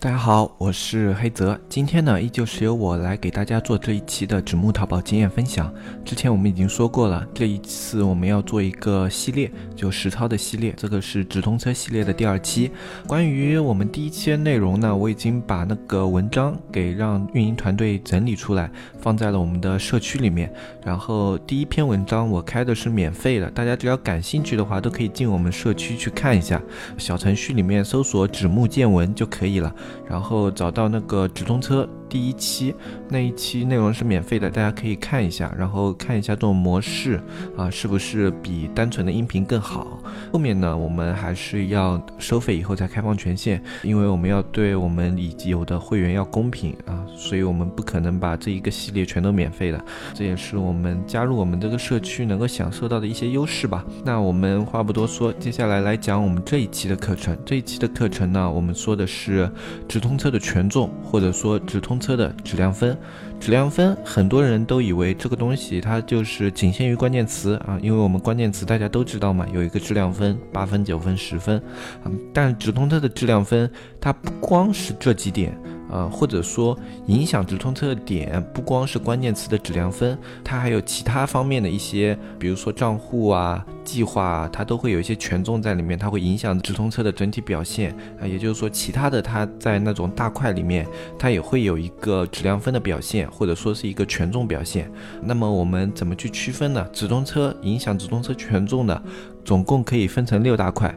大家好，我是黑泽。今天呢，依旧是由我来给大家做这一期的纸木淘宝经验分享。之前我们已经说过了，这一次我们要做一个系列，就实操的系列。这个是直通车系列的第二期。关于我们第一期的内容呢，我已经把那个文章给让运营团队整理出来，放在了我们的社区里面。然后第一篇文章我开的是免费的，大家只要感兴趣的话，都可以进我们社区去看一下。小程序里面搜索“纸木见闻”就可以了。然后找到那个直通车。第一期那一期内容是免费的，大家可以看一下，然后看一下这种模式啊，是不是比单纯的音频更好？后面呢，我们还是要收费以后再开放权限，因为我们要对我们已有的会员要公平啊，所以我们不可能把这一个系列全都免费的，这也是我们加入我们这个社区能够享受到的一些优势吧。那我们话不多说，接下来来讲我们这一期的课程。这一期的课程呢，我们说的是直通车的权重，或者说直通。车的质量分，质量分，很多人都以为这个东西它就是仅限于关键词啊，因为我们关键词大家都知道嘛，有一个质量分，八分、九分、十分，嗯，但直通车的质量分，它不光是这几点。呃，或者说影响直通车的点，不光是关键词的质量分，它还有其他方面的一些，比如说账户啊、计划啊，它都会有一些权重在里面，它会影响直通车的整体表现啊。也就是说，其他的它在那种大块里面，它也会有一个质量分的表现，或者说是一个权重表现。那么我们怎么去区分呢？直通车影响直通车权重的，总共可以分成六大块。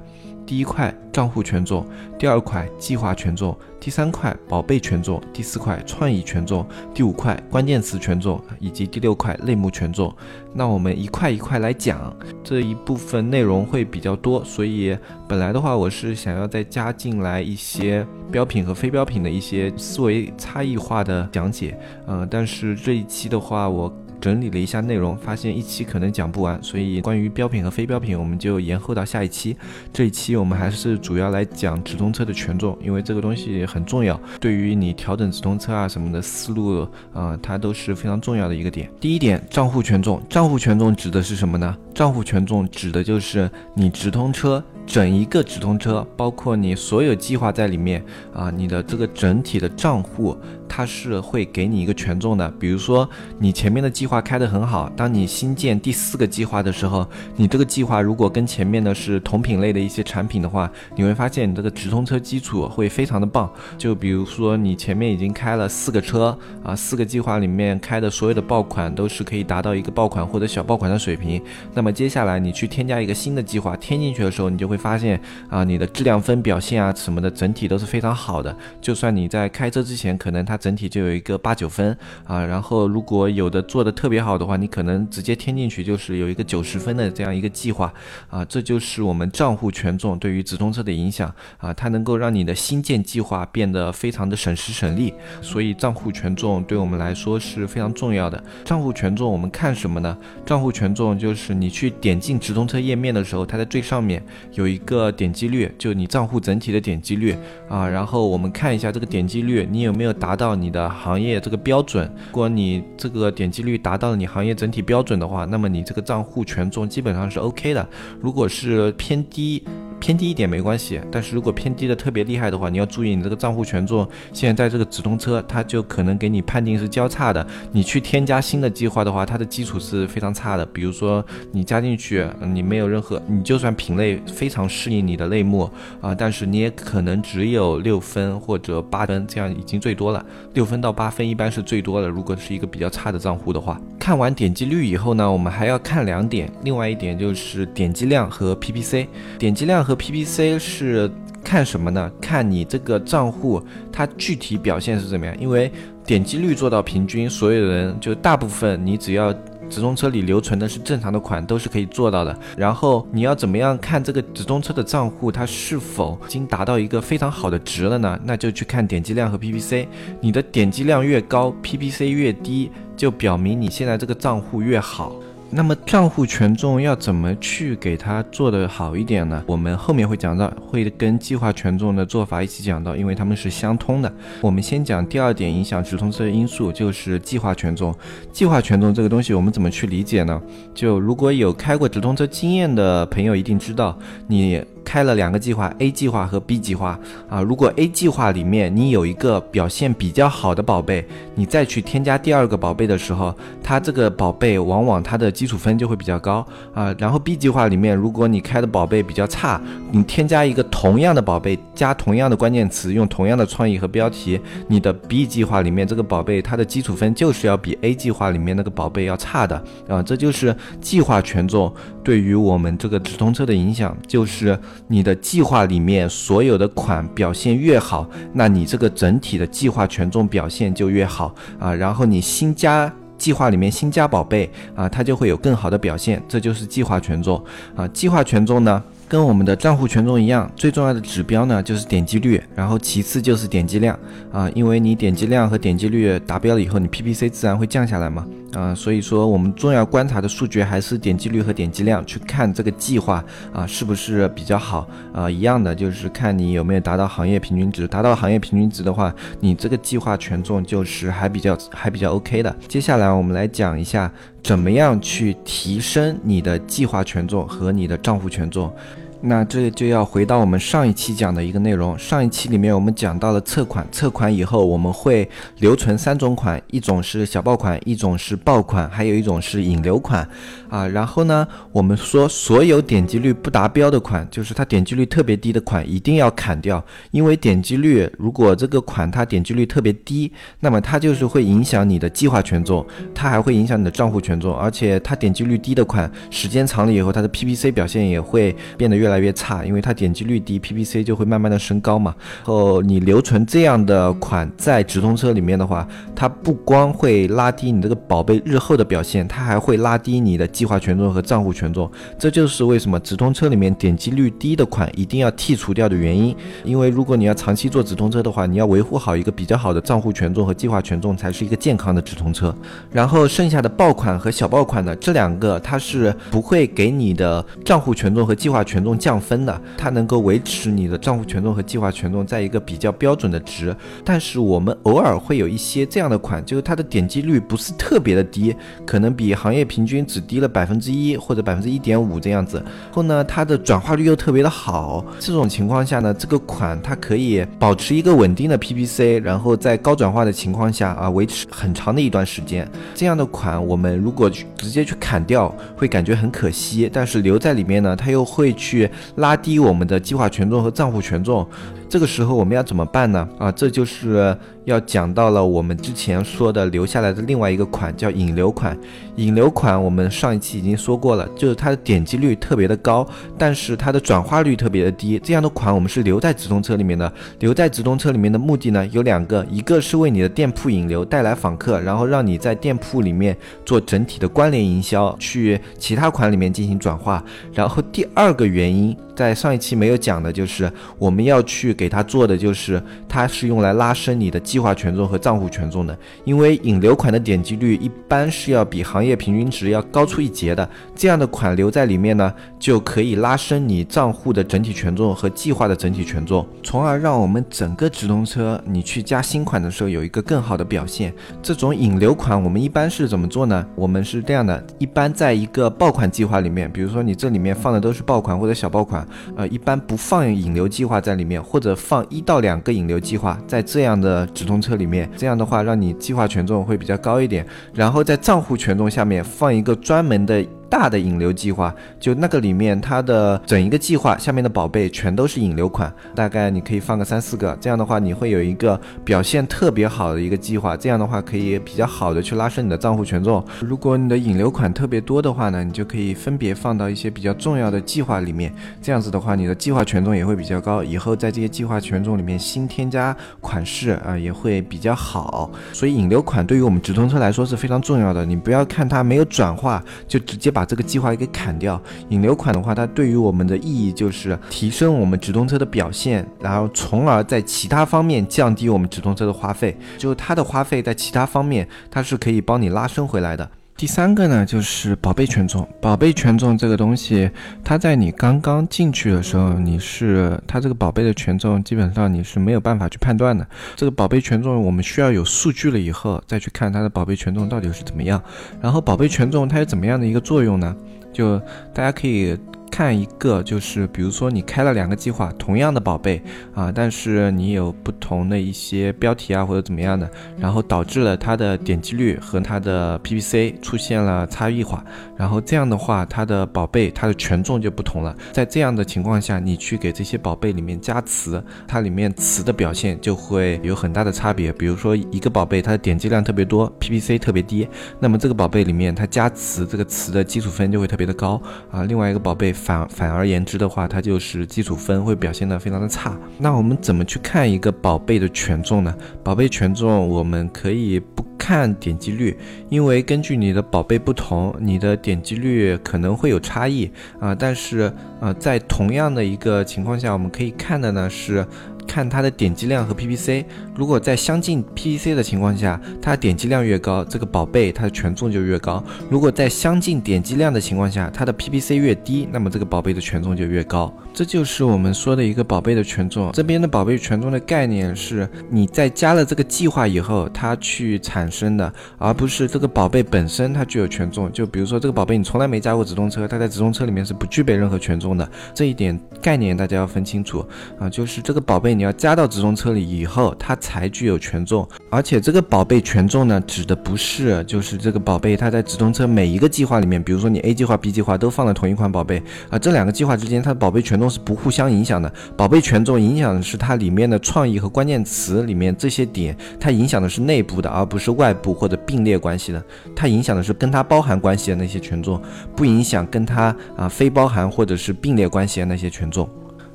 第一块账户权重，第二块计划权重，第三块宝贝权重，第四块创意权重，第五块关键词权重，以及第六块类目权重。那我们一块一块来讲，这一部分内容会比较多，所以本来的话，我是想要再加进来一些标品和非标品的一些思维差异化的讲解。嗯，但是这一期的话，我。整理了一下内容，发现一期可能讲不完，所以关于标品和非标品，我们就延后到下一期。这一期我们还是主要来讲直通车的权重，因为这个东西很重要，对于你调整直通车啊什么的思路啊，它都是非常重要的一个点。第一点，账户权重，账户权重指的是什么呢？账户权重指的就是你直通车。整一个直通车，包括你所有计划在里面啊，你的这个整体的账户，它是会给你一个权重的。比如说，你前面的计划开得很好，当你新建第四个计划的时候，你这个计划如果跟前面的是同品类的一些产品的话，你会发现你这个直通车基础会非常的棒。就比如说，你前面已经开了四个车啊，四个计划里面开的所有的爆款都是可以达到一个爆款或者小爆款的水平。那么接下来你去添加一个新的计划，添进去的时候，你就会发现啊，你的质量分表现啊什么的，整体都是非常好的。就算你在开车之前，可能它整体就有一个八九分啊。然后如果有的做的特别好的话，你可能直接添进去就是有一个九十分的这样一个计划啊。这就是我们账户权重对于直通车的影响啊，它能够让你的新建计划变得非常的省时省力。所以账户权重对我们来说是非常重要的。账户权重我们看什么呢？账户权重就是你去点进直通车页面的时候，它在最上面。有有一个点击率，就你账户整体的点击率啊，然后我们看一下这个点击率，你有没有达到你的行业这个标准？如果你这个点击率达到了你行业整体标准的话，那么你这个账户权重基本上是 OK 的。如果是偏低，偏低一点没关系，但是如果偏低的特别厉害的话，你要注意你这个账户权重。现在这个直通车，它就可能给你判定是交叉的。你去添加新的计划的话，它的基础是非常差的。比如说你加进去，你没有任何，你就算品类非常适应你的类目啊，但是你也可能只有六分或者八分，这样已经最多了。六分到八分一般是最多的。如果是一个比较差的账户的话，看完点击率以后呢，我们还要看两点，另外一点就是点击量和 PPC，点击量和。和 PPC 是看什么呢？看你这个账户它具体表现是怎么样。因为点击率做到平均，所有人就大部分，你只要直通车里留存的是正常的款，都是可以做到的。然后你要怎么样看这个直通车的账户它是否已经达到一个非常好的值了呢？那就去看点击量和 PPC。你的点击量越高，PPC 越低，就表明你现在这个账户越好。那么账户权重要怎么去给它做得好一点呢？我们后面会讲到，会跟计划权重的做法一起讲到，因为它们是相通的。我们先讲第二点影响直通车的因素，就是计划权重。计划权重这个东西我们怎么去理解呢？就如果有开过直通车经验的朋友一定知道，你。开了两个计划，A 计划和 B 计划啊。如果 A 计划里面你有一个表现比较好的宝贝，你再去添加第二个宝贝的时候，它这个宝贝往往它的基础分就会比较高啊。然后 B 计划里面，如果你开的宝贝比较差，你添加一个同样的宝贝，加同样的关键词，用同样的创意和标题，你的 B 计划里面这个宝贝它的基础分就是要比 A 计划里面那个宝贝要差的啊。这就是计划权重对于我们这个直通车的影响，就是。你的计划里面所有的款表现越好，那你这个整体的计划权重表现就越好啊。然后你新加计划里面新加宝贝啊，它就会有更好的表现，这就是计划权重啊。计划权重呢？跟我们的账户权重一样，最重要的指标呢就是点击率，然后其次就是点击量啊，因为你点击量和点击率达标了以后，你 PPC 自然会降下来嘛啊，所以说我们重要观察的数据还是点击率和点击量，去看这个计划啊是不是比较好啊，一样的就是看你有没有达到行业平均值，达到行业平均值的话，你这个计划权重就是还比较还比较 OK 的。接下来我们来讲一下怎么样去提升你的计划权重和你的账户权重。那这就要回到我们上一期讲的一个内容。上一期里面我们讲到了测款，测款以后我们会留存三种款，一种是小爆款，一种是爆款，还有一种是引流款。啊，然后呢，我们说所有点击率不达标的款，就是它点击率特别低的款，一定要砍掉。因为点击率如果这个款它点击率特别低，那么它就是会影响你的计划权重，它还会影响你的账户权重，而且它点击率低的款，时间长了以后，它的 PPC 表现也会变得越来越来越差，因为它点击率低，PPC 就会慢慢的升高嘛。后你留存这样的款在直通车里面的话，它不光会拉低你这个宝贝日后的表现，它还会拉低你的。计划权重和账户权重，这就是为什么直通车里面点击率低的款一定要剔除掉的原因。因为如果你要长期做直通车的话，你要维护好一个比较好的账户权重和计划权重，才是一个健康的直通车。然后剩下的爆款和小爆款的这两个，它是不会给你的账户权重和计划权重降分的，它能够维持你的账户权重和计划权重在一个比较标准的值。但是我们偶尔会有一些这样的款，就是它的点击率不是特别的低，可能比行业平均只低了。百分之一或者百分之一点五这样子，后呢，它的转化率又特别的好，这种情况下呢，这个款它可以保持一个稳定的 PPC，然后在高转化的情况下啊，维持很长的一段时间。这样的款我们如果去直接去砍掉，会感觉很可惜，但是留在里面呢，它又会去拉低我们的计划权重和账户权重。这个时候我们要怎么办呢？啊，这就是要讲到了我们之前说的留下来的另外一个款，叫引流款。引流款我们上一期已经说过了，就是它的点击率特别的高，但是它的转化率特别的低。这样的款我们是留在直通车里面的。留在直通车里面的目的呢有两个，一个是为你的店铺引流，带来访客，然后让你在店铺里面做整体的关联营销，去其他款里面进行转化。然后第二个原因。在上一期没有讲的，就是我们要去给它做的，就是它是用来拉升你的计划权重和账户权重的。因为引流款的点击率一般是要比行业平均值要高出一截的，这样的款留在里面呢，就可以拉升你账户的整体权重和计划的整体权重，从而让我们整个直通车你去加新款的时候有一个更好的表现。这种引流款我们一般是怎么做呢？我们是这样的，一般在一个爆款计划里面，比如说你这里面放的都是爆款或者小爆款。呃，一般不放引流计划在里面，或者放一到两个引流计划在这样的直通车里面，这样的话让你计划权重会比较高一点，然后在账户权重下面放一个专门的。大的引流计划，就那个里面，它的整一个计划下面的宝贝全都是引流款，大概你可以放个三四个，这样的话你会有一个表现特别好的一个计划，这样的话可以比较好的去拉升你的账户权重。如果你的引流款特别多的话呢，你就可以分别放到一些比较重要的计划里面，这样子的话你的计划权重也会比较高，以后在这些计划权重里面新添加款式啊也会比较好。所以引流款对于我们直通车来说是非常重要的，你不要看它没有转化就直接把。把这个计划给砍掉，引流款的话，它对于我们的意义就是提升我们直通车的表现，然后从而在其他方面降低我们直通车的花费，就它的花费在其他方面它是可以帮你拉升回来的。第三个呢，就是宝贝权重。宝贝权重这个东西，它在你刚刚进去的时候，你是它这个宝贝的权重，基本上你是没有办法去判断的。这个宝贝权重，我们需要有数据了以后，再去看它的宝贝权重到底是怎么样。然后宝贝权重它有怎么样的一个作用呢？就大家可以。看一个就是，比如说你开了两个计划，同样的宝贝啊，但是你有不同的一些标题啊或者怎么样的，然后导致了它的点击率和它的 PPC 出现了差异化，然后这样的话，它的宝贝它的权重就不同了。在这样的情况下，你去给这些宝贝里面加词，它里面词的表现就会有很大的差别。比如说一个宝贝它的点击量特别多，PPC 特别低，那么这个宝贝里面它加词这个词的基础分就会特别的高啊。另外一个宝贝。反反而言之的话，它就是基础分会表现的非常的差。那我们怎么去看一个宝贝的权重呢？宝贝权重我们可以不看点击率，因为根据你的宝贝不同，你的点击率可能会有差异啊。但是啊，在同样的一个情况下，我们可以看的呢是。看它的点击量和 PPC，如果在相近 PPC 的情况下，它点击量越高，这个宝贝它的权重就越高；如果在相近点击量的情况下，它的 PPC 越低，那么这个宝贝的权重就越高。这就是我们说的一个宝贝的权重。这边的宝贝权重的概念是你在加了这个计划以后，它去产生的，而不是这个宝贝本身它具有权重。就比如说这个宝贝你从来没加过直通车，它在直通车里面是不具备任何权重的。这一点概念大家要分清楚啊，就是这个宝贝。你要加到直通车里以后，它才具有权重。而且这个宝贝权重呢，指的不是就是这个宝贝它在直通车每一个计划里面，比如说你 A 计划、B 计划都放了同一款宝贝啊，这两个计划之间它的宝贝权重是不互相影响的。宝贝权重影响的是它里面的创意和关键词里面这些点，它影响的是内部的，而不是外部或者并列关系的。它影响的是跟它包含关系的那些权重，不影响跟它啊非包含或者是并列关系的那些权重。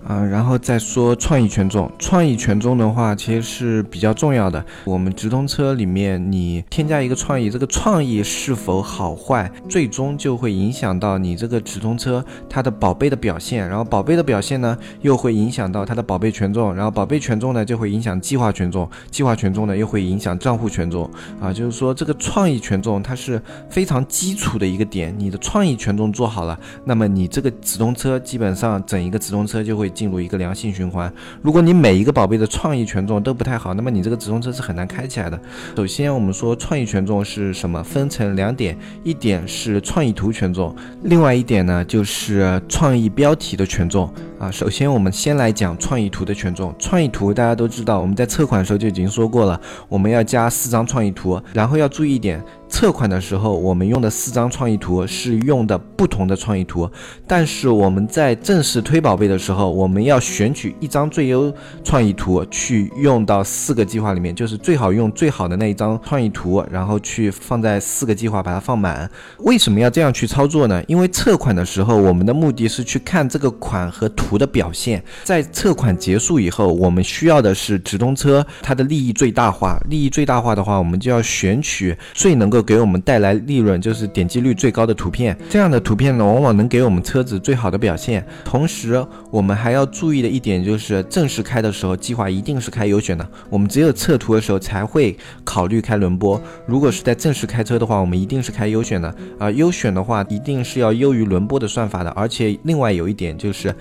啊，然后再说创意权重。创意权重的话，其实是比较重要的。我们直通车里面，你添加一个创意，这个创意是否好坏，最终就会影响到你这个直通车它的宝贝的表现。然后宝贝的表现呢，又会影响到它的宝贝权重。然后宝贝权重呢，就会影响计划权重。计划权重呢，又会影响账户权重。啊，就是说这个创意权重它是非常基础的一个点。你的创意权重做好了，那么你这个直通车基本上整一个直通车就会。进入一个良性循环。如果你每一个宝贝的创意权重都不太好，那么你这个直通车是很难开起来的。首先，我们说创意权重是什么？分成两点，一点是创意图权重，另外一点呢就是创意标题的权重。啊，首先我们先来讲创意图的权重。创意图大家都知道，我们在测款的时候就已经说过了，我们要加四张创意图，然后要注意一点。测款的时候，我们用的四张创意图是用的不同的创意图，但是我们在正式推宝贝的时候，我们要选取一张最优创意图去用到四个计划里面，就是最好用最好的那一张创意图，然后去放在四个计划把它放满。为什么要这样去操作呢？因为测款的时候，我们的目的是去看这个款和图图的表现。在测款结束以后，我们需要的是直通车它的利益最大化。利益最大化的话，我们就要选取最能够。给我们带来利润就是点击率最高的图片，这样的图片呢，往往能给我们车子最好的表现。同时，我们还要注意的一点就是，正式开的时候，计划一定是开优选的。我们只有测图的时候才会考虑开轮播。如果是在正式开车的话，我们一定是开优选的。啊，优选的话，一定是要优于轮播的算法的。而且，另外有一点就是。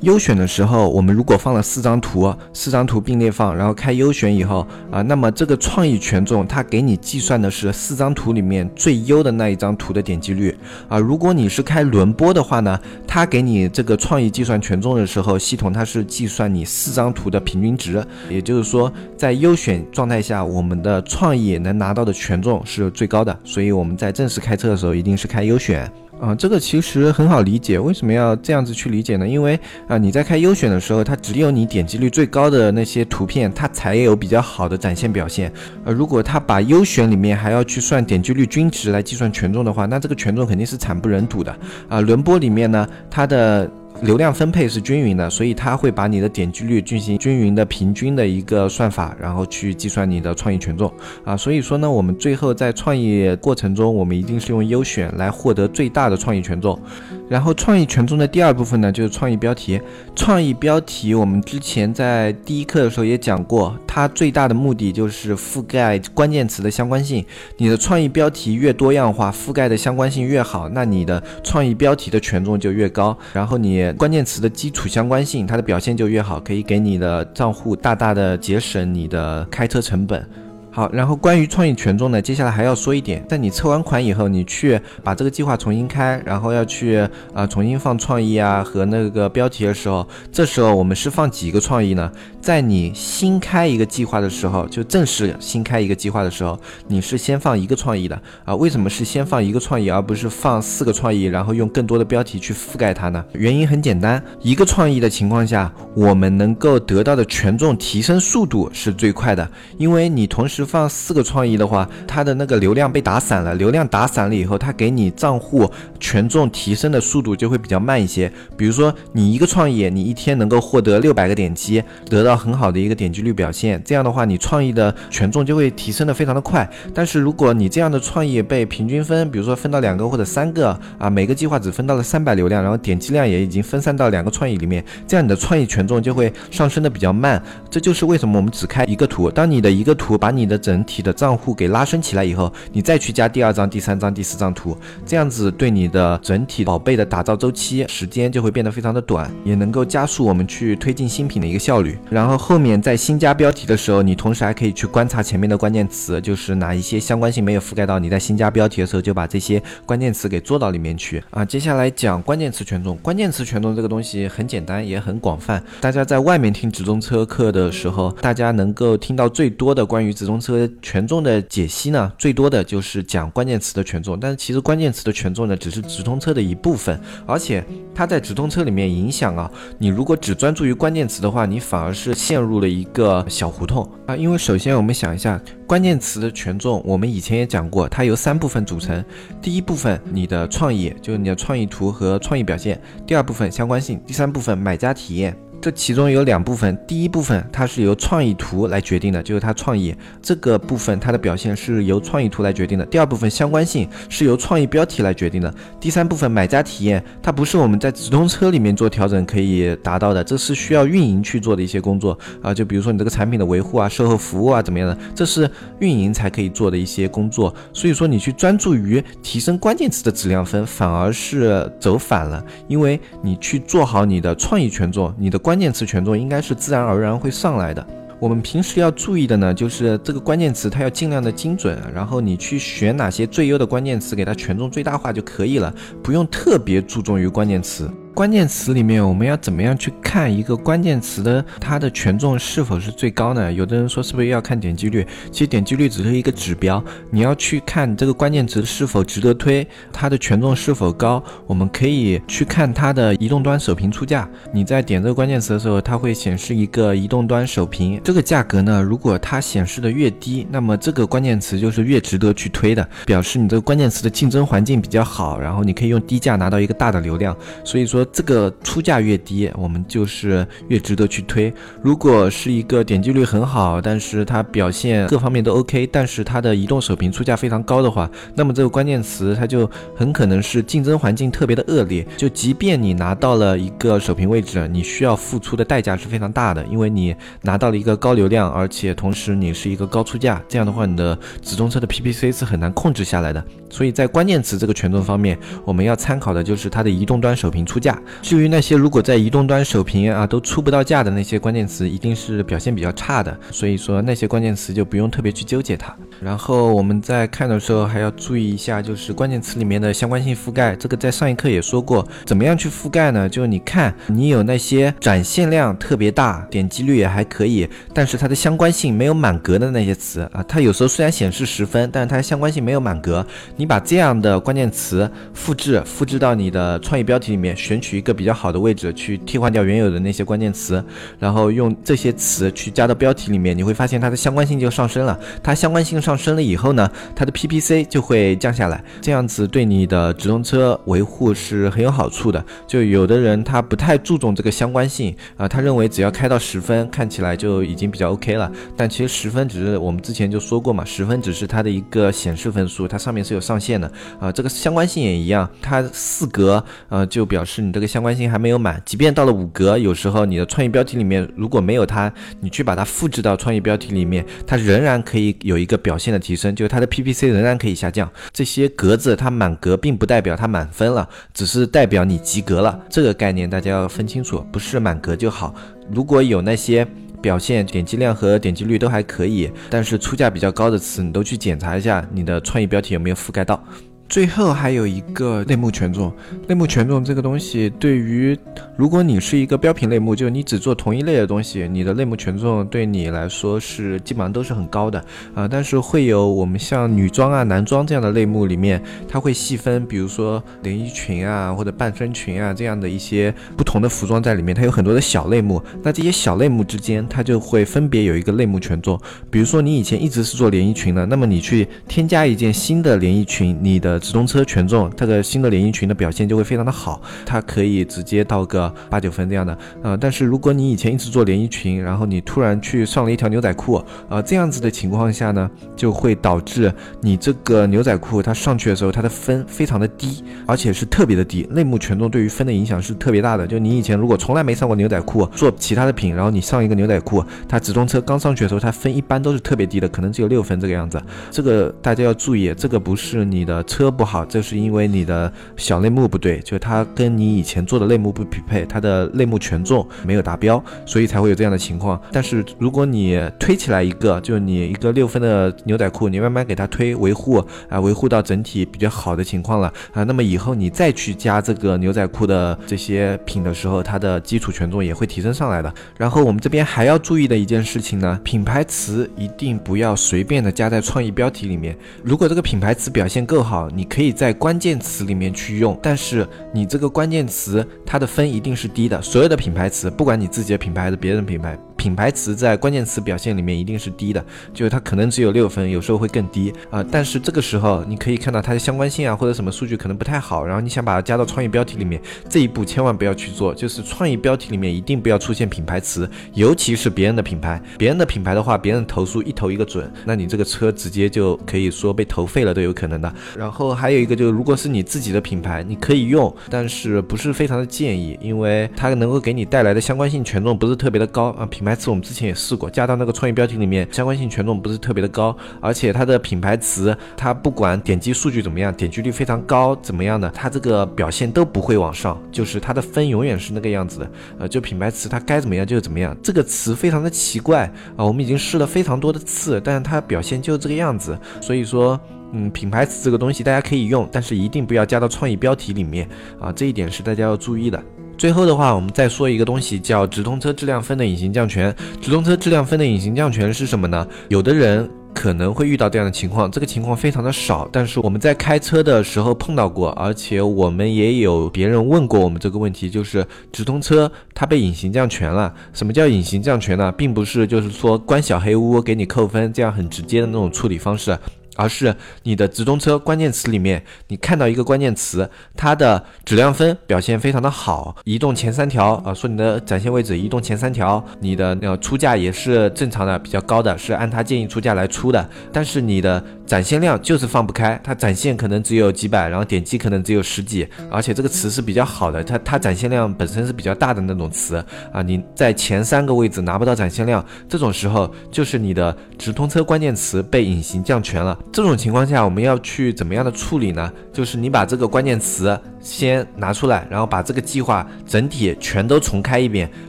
优选的时候，我们如果放了四张图，四张图并列放，然后开优选以后啊，那么这个创意权重它给你计算的是四张图里面最优的那一张图的点击率啊。如果你是开轮播的话呢，它给你这个创意计算权重的时候，系统它是计算你四张图的平均值，也就是说，在优选状态下，我们的创意能拿到的权重是最高的，所以我们在正式开车的时候一定是开优选。啊，这个其实很好理解，为什么要这样子去理解呢？因为啊，你在开优选的时候，它只有你点击率最高的那些图片，它才有比较好的展现表现。呃，如果它把优选里面还要去算点击率均值来计算权重的话，那这个权重肯定是惨不忍睹的。啊，轮播里面呢，它的。流量分配是均匀的，所以它会把你的点击率进行均匀的平均的一个算法，然后去计算你的创意权重啊。所以说呢，我们最后在创意过程中，我们一定是用优选来获得最大的创意权重。然后创意权重的第二部分呢，就是创意标题。创意标题我们之前在第一课的时候也讲过，它最大的目的就是覆盖关键词的相关性。你的创意标题越多样化，覆盖的相关性越好，那你的创意标题的权重就越高。然后你关键词的基础相关性，它的表现就越好，可以给你的账户大大的节省你的开车成本。好，然后关于创意权重呢，接下来还要说一点，在你测完款以后，你去把这个计划重新开，然后要去啊重新放创意啊和那个标题的时候，这时候我们是放几个创意呢？在你新开一个计划的时候，就正式新开一个计划的时候，你是先放一个创意的啊？为什么是先放一个创意，而不是放四个创意，然后用更多的标题去覆盖它呢？原因很简单，一个创意的情况下，我们能够得到的权重提升速度是最快的，因为你同时放四个创意的话，它的那个流量被打散了，流量打散了以后，它给你账户权重提升的速度就会比较慢一些。比如说，你一个创意，你一天能够获得六百个点击，得到很好的一个点击率表现，这样的话，你创意的权重就会提升的非常的快。但是如果你这样的创意被平均分，比如说分到两个或者三个啊，每个计划只分到了三百流量，然后点击量也已经分散到两个创意里面，这样你的创意权重就会上升的比较慢。这就是为什么我们只开一个图，当你的一个图把你的整体的账户给拉升起来以后，你再去加第二张、第三张、第四张图，这样子对你的整体宝贝的打造周期时间就会变得非常的短，也能够加速我们去推进新品的一个效率。然然后后面在新加标题的时候，你同时还可以去观察前面的关键词，就是哪一些相关性没有覆盖到，你在新加标题的时候就把这些关键词给做到里面去啊。接下来讲关键词权重，关键词权重这个东西很简单也很广泛，大家在外面听直通车课的时候，大家能够听到最多的关于直通车。权重的解析呢，最多的就是讲关键词的权重，但是其实关键词的权重呢，只是直通车的一部分，而且它在直通车里面影响啊，你如果只专注于关键词的话，你反而是陷入了一个小胡同啊。因为首先我们想一下，关键词的权重，我们以前也讲过，它由三部分组成，第一部分你的创意，就是你的创意图和创意表现；第二部分相关性；第三部分买家体验。这其中有两部分，第一部分它是由创意图来决定的，就是它创意这个部分它的表现是由创意图来决定的。第二部分相关性是由创意标题来决定的。第三部分买家体验，它不是我们在直通车里面做调整可以达到的，这是需要运营去做的一些工作啊。就比如说你这个产品的维护啊、售后服务啊怎么样的，这是运营才可以做的一些工作。所以说你去专注于提升关键词的质量分，反而是走反了，因为你去做好你的创意权重，你的关。关键词权重应该是自然而然会上来的。我们平时要注意的呢，就是这个关键词它要尽量的精准，然后你去选哪些最优的关键词，给它权重最大化就可以了，不用特别注重于关键词。关键词里面，我们要怎么样去看一个关键词的它的权重是否是最高呢？有的人说是不是要看点击率？其实点击率只是一个指标，你要去看这个关键词是否值得推，它的权重是否高。我们可以去看它的移动端首屏出价。你在点这个关键词的时候，它会显示一个移动端首屏，这个价格呢，如果它显示的越低，那么这个关键词就是越值得去推的，表示你这个关键词的竞争环境比较好，然后你可以用低价拿到一个大的流量。所以说。这个出价越低，我们就是越值得去推。如果是一个点击率很好，但是它表现各方面都 OK，但是它的移动首屏出价非常高的话，那么这个关键词它就很可能是竞争环境特别的恶劣。就即便你拿到了一个首屏位置，你需要付出的代价是非常大的，因为你拿到了一个高流量，而且同时你是一个高出价，这样的话你的直通车的 PPC 是很难控制下来的。所以在关键词这个权重方面，我们要参考的就是它的移动端首屏出价。至于那些如果在移动端首屏啊都出不到价的那些关键词，一定是表现比较差的。所以说那些关键词就不用特别去纠结它。然后我们在看的时候还要注意一下，就是关键词里面的相关性覆盖。这个在上一课也说过，怎么样去覆盖呢？就是你看你有那些展现量特别大、点击率也还可以，但是它的相关性没有满格的那些词啊，它有时候虽然显示十分，但是它相关性没有满格。你把这样的关键词复制复制到你的创意标题里面，选取。一个比较好的位置去替换掉原有的那些关键词，然后用这些词去加到标题里面，你会发现它的相关性就上升了。它相关性上上升了以后呢，它的 PPC 就会降下来，这样子对你的直通车维护是很有好处的。就有的人他不太注重这个相关性啊，他认为只要开到十分，看起来就已经比较 OK 了。但其实十分只是我们之前就说过嘛，十分只是它的一个显示分数，它上面是有上限的啊。这个相关性也一样，它四格呃就表示你这个相关性还没有满，即便到了五格，有时候你的创意标题里面如果没有它，你去把它复制到创意标题里面，它仍然可以有一个表表现的提升，就是它的 PPC 仍然可以下降。这些格子它满格并不代表它满分了，只是代表你及格了。这个概念大家要分清楚，不是满格就好。如果有那些表现点击量和点击率都还可以，但是出价比较高的词，你都去检查一下你的创意标题有没有覆盖到。最后还有一个类目权重，类目权重这个东西，对于如果你是一个标品类目，就你只做同一类的东西，你的类目权重对你来说是基本上都是很高的啊。但是会有我们像女装啊、男装这样的类目里面，它会细分，比如说连衣裙啊或者半身裙啊这样的一些不同的服装在里面，它有很多的小类目。那这些小类目之间，它就会分别有一个类目权重。比如说你以前一直是做连衣裙的，那么你去添加一件新的连衣裙，你的直通车权重，这个新的连衣裙的表现就会非常的好，它可以直接到个八九分这样的。呃，但是如果你以前一直做连衣裙，然后你突然去上了一条牛仔裤，呃，这样子的情况下呢，就会导致你这个牛仔裤它上去的时候，它的分非常的低，而且是特别的低。类目权重对于分的影响是特别大的。就你以前如果从来没上过牛仔裤，做其他的品，然后你上一个牛仔裤，它直通车刚上去的时候，它分一般都是特别低的，可能只有六分这个样子。这个大家要注意，这个不是你的车不好。这是因为你的小类目不对，就它跟你以前做的类目不匹配，它的类目权重没有达标，所以才会有这样的情况。但是如果你推起来一个，就你一个六分的牛仔裤，你慢慢给它推维护啊，维护到整体比较好的情况了啊，那么以后你再去加这个牛仔裤的这些品的时候，它的基础权重也会提升上来的。然后我们这边还要注意的一件事情呢，品牌词一定不要随便的加在创意标题里面。如果这个品牌词表现够好，你可以在关键词里面去用，但是你这个关键词它的分一定是低的。所有的品牌词，不管你自己的品牌还是别人品牌。品牌词在关键词表现里面一定是低的，就是它可能只有六分，有时候会更低啊。但是这个时候你可以看到它的相关性啊，或者什么数据可能不太好，然后你想把它加到创意标题里面，这一步千万不要去做。就是创意标题里面一定不要出现品牌词，尤其是别人的品牌。别人的品牌的话，别人投诉一投一个准，那你这个车直接就可以说被投废了都有可能的。然后还有一个就是，如果是你自己的品牌，你可以用，但是不是非常的建议，因为它能够给你带来的相关性权重不是特别的高啊。品牌词我们之前也试过，加到那个创意标题里面，相关性权重不是特别的高，而且它的品牌词，它不管点击数据怎么样，点击率非常高，怎么样的，它这个表现都不会往上，就是它的分永远是那个样子的。呃，就品牌词它该怎么样就怎么样，这个词非常的奇怪啊，我们已经试了非常多的次，但是它表现就这个样子。所以说，嗯，品牌词这个东西大家可以用，但是一定不要加到创意标题里面啊，这一点是大家要注意的。最后的话，我们再说一个东西，叫直通车质量分的隐形降权。直通车质量分的隐形降权是什么呢？有的人可能会遇到这样的情况，这个情况非常的少，但是我们在开车的时候碰到过，而且我们也有别人问过我们这个问题，就是直通车它被隐形降权了。什么叫隐形降权呢？并不是就是说关小黑屋给你扣分这样很直接的那种处理方式。而是你的直通车关键词里面，你看到一个关键词，它的质量分表现非常的好，移动前三条啊，说你的展现位置移动前三条，你的那个出价也是正常的，比较高的，是按他建议出价来出的，但是你的展现量就是放不开，它展现可能只有几百，然后点击可能只有十几，而且这个词是比较好的，它它展现量本身是比较大的那种词啊，你在前三个位置拿不到展现量，这种时候就是你的直通车关键词被隐形降权了。这种情况下，我们要去怎么样的处理呢？就是你把这个关键词先拿出来，然后把这个计划整体全都重开一遍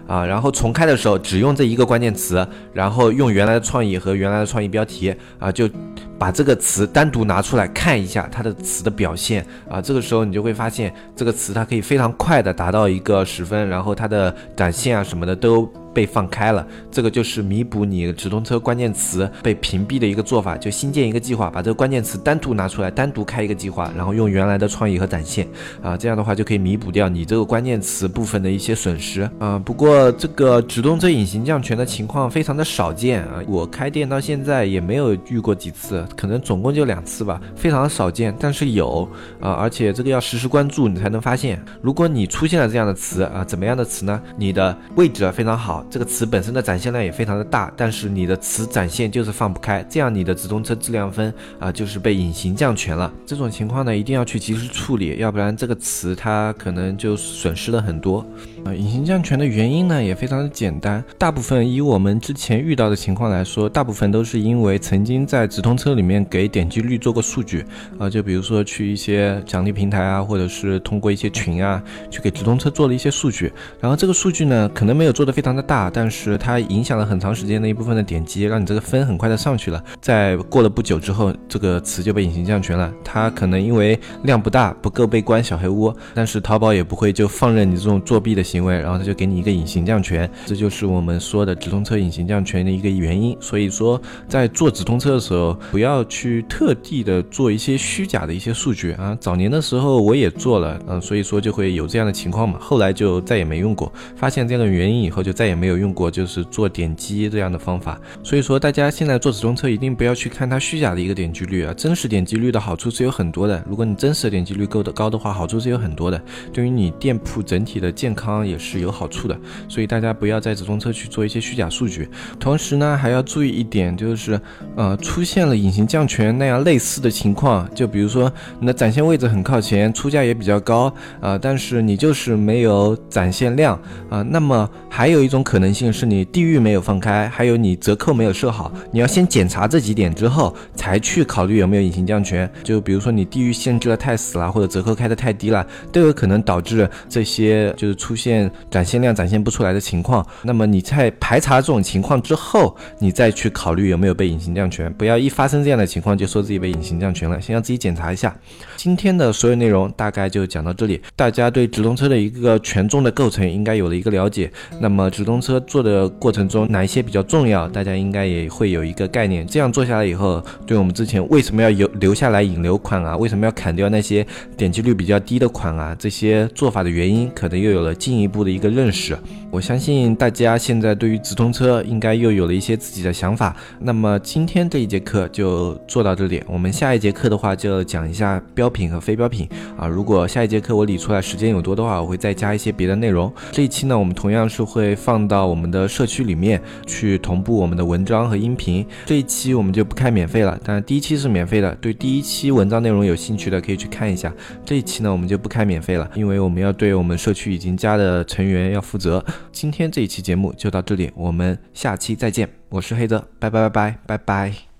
啊，然后重开的时候只用这一个关键词，然后用原来的创意和原来的创意标题啊，就把这个词单独拿出来看一下它的词的表现啊，这个时候你就会发现这个词它可以非常快的达到一个十分，然后它的展现啊什么的都。被放开了。这个就是弥补你直通车关键词被屏蔽的一个做法，就新建一个计划，把这个关键词单独拿出来，单独开一个计划，然后用原来的创意和展现，啊这样的话就可以弥补掉你这个关键词部分的一些损失啊。不过这个直通车隐形降权的情况非常的少见啊，我开店到现在也没有遇过几次，可能总共就两次吧，非常的少见，但是有啊，而且这个要实时关注你才能发现。如果你出现了这样的词啊，怎么样的词呢？你的位置非常好，这个词本身的展现量也非常的大，但是你的词展现就是放不开，这样你的直通车质量分啊就是被隐形降权了。这种情况呢，一定要去及时处理，要不然这个词它可能就损失了很多。啊，隐形降权的原因呢也非常的简单，大部分以我们之前遇到的情况来说，大部分都是因为曾经在直通车里面给点击率做过数据啊，就比如说去一些奖励平台啊，或者是通过一些群啊，去给直通车做了一些数据，然后这个数据呢可能没有做的非常的大，但是它影响了很长时间的一部分的点击，让你这个分很快的上去了，在过了不久之后，这个词就被隐形降权了。它可能因为量不大，不够被关小黑屋，但是淘宝也不会就放任你这种作弊的行。行为，然后他就给你一个隐形降权，这就是我们说的直通车隐形降权的一个原因。所以说，在做直通车的时候，不要去特地的做一些虚假的一些数据啊。早年的时候我也做了，嗯，所以说就会有这样的情况嘛。后来就再也没用过，发现这样的原因以后，就再也没有用过，就是做点击这样的方法。所以说，大家现在做直通车一定不要去看它虚假的一个点击率啊，真实点击率的好处是有很多的。如果你真实的点击率够的高的话，好处是有很多的，对于你店铺整体的健康。也是有好处的，所以大家不要在直通车去做一些虚假数据。同时呢，还要注意一点，就是呃，出现了隐形降权那样类似的情况，就比如说你的展现位置很靠前，出价也比较高啊，但是你就是没有展现量啊。那么还有一种可能性是你地域没有放开，还有你折扣没有设好。你要先检查这几点之后，才去考虑有没有隐形降权。就比如说你地域限制的太死了，或者折扣开的太低了，都有可能导致这些就是出现。展现量展现不出来的情况，那么你在排查这种情况之后，你再去考虑有没有被隐形降权。不要一发生这样的情况就说自己被隐形降权了，先要自己检查一下。今天的所有内容大概就讲到这里，大家对直通车的一个权重的构成应该有了一个了解。那么直通车做的过程中哪一些比较重要，大家应该也会有一个概念。这样做下来以后，对我们之前为什么要有留下来引流款啊，为什么要砍掉那些点击率比较低的款啊，这些做法的原因，可能又有了进一步。的一个认识，我相信大家现在对于直通车应该又有了一些自己的想法。那么今天这一节课就做到这里，我们下一节课的话就讲一下标品和非标品啊。如果下一节课我理出来时间有多的话，我会再加一些别的内容。这一期呢，我们同样是会放到我们的社区里面去同步我们的文章和音频。这一期我们就不开免费了，但第一期是免费的。对第一期文章内容有兴趣的可以去看一下。这一期呢，我们就不开免费了，因为我们要对我们社区已经加的。成员要负责。今天这一期节目就到这里，我们下期再见。我是黑泽，拜拜拜拜拜拜。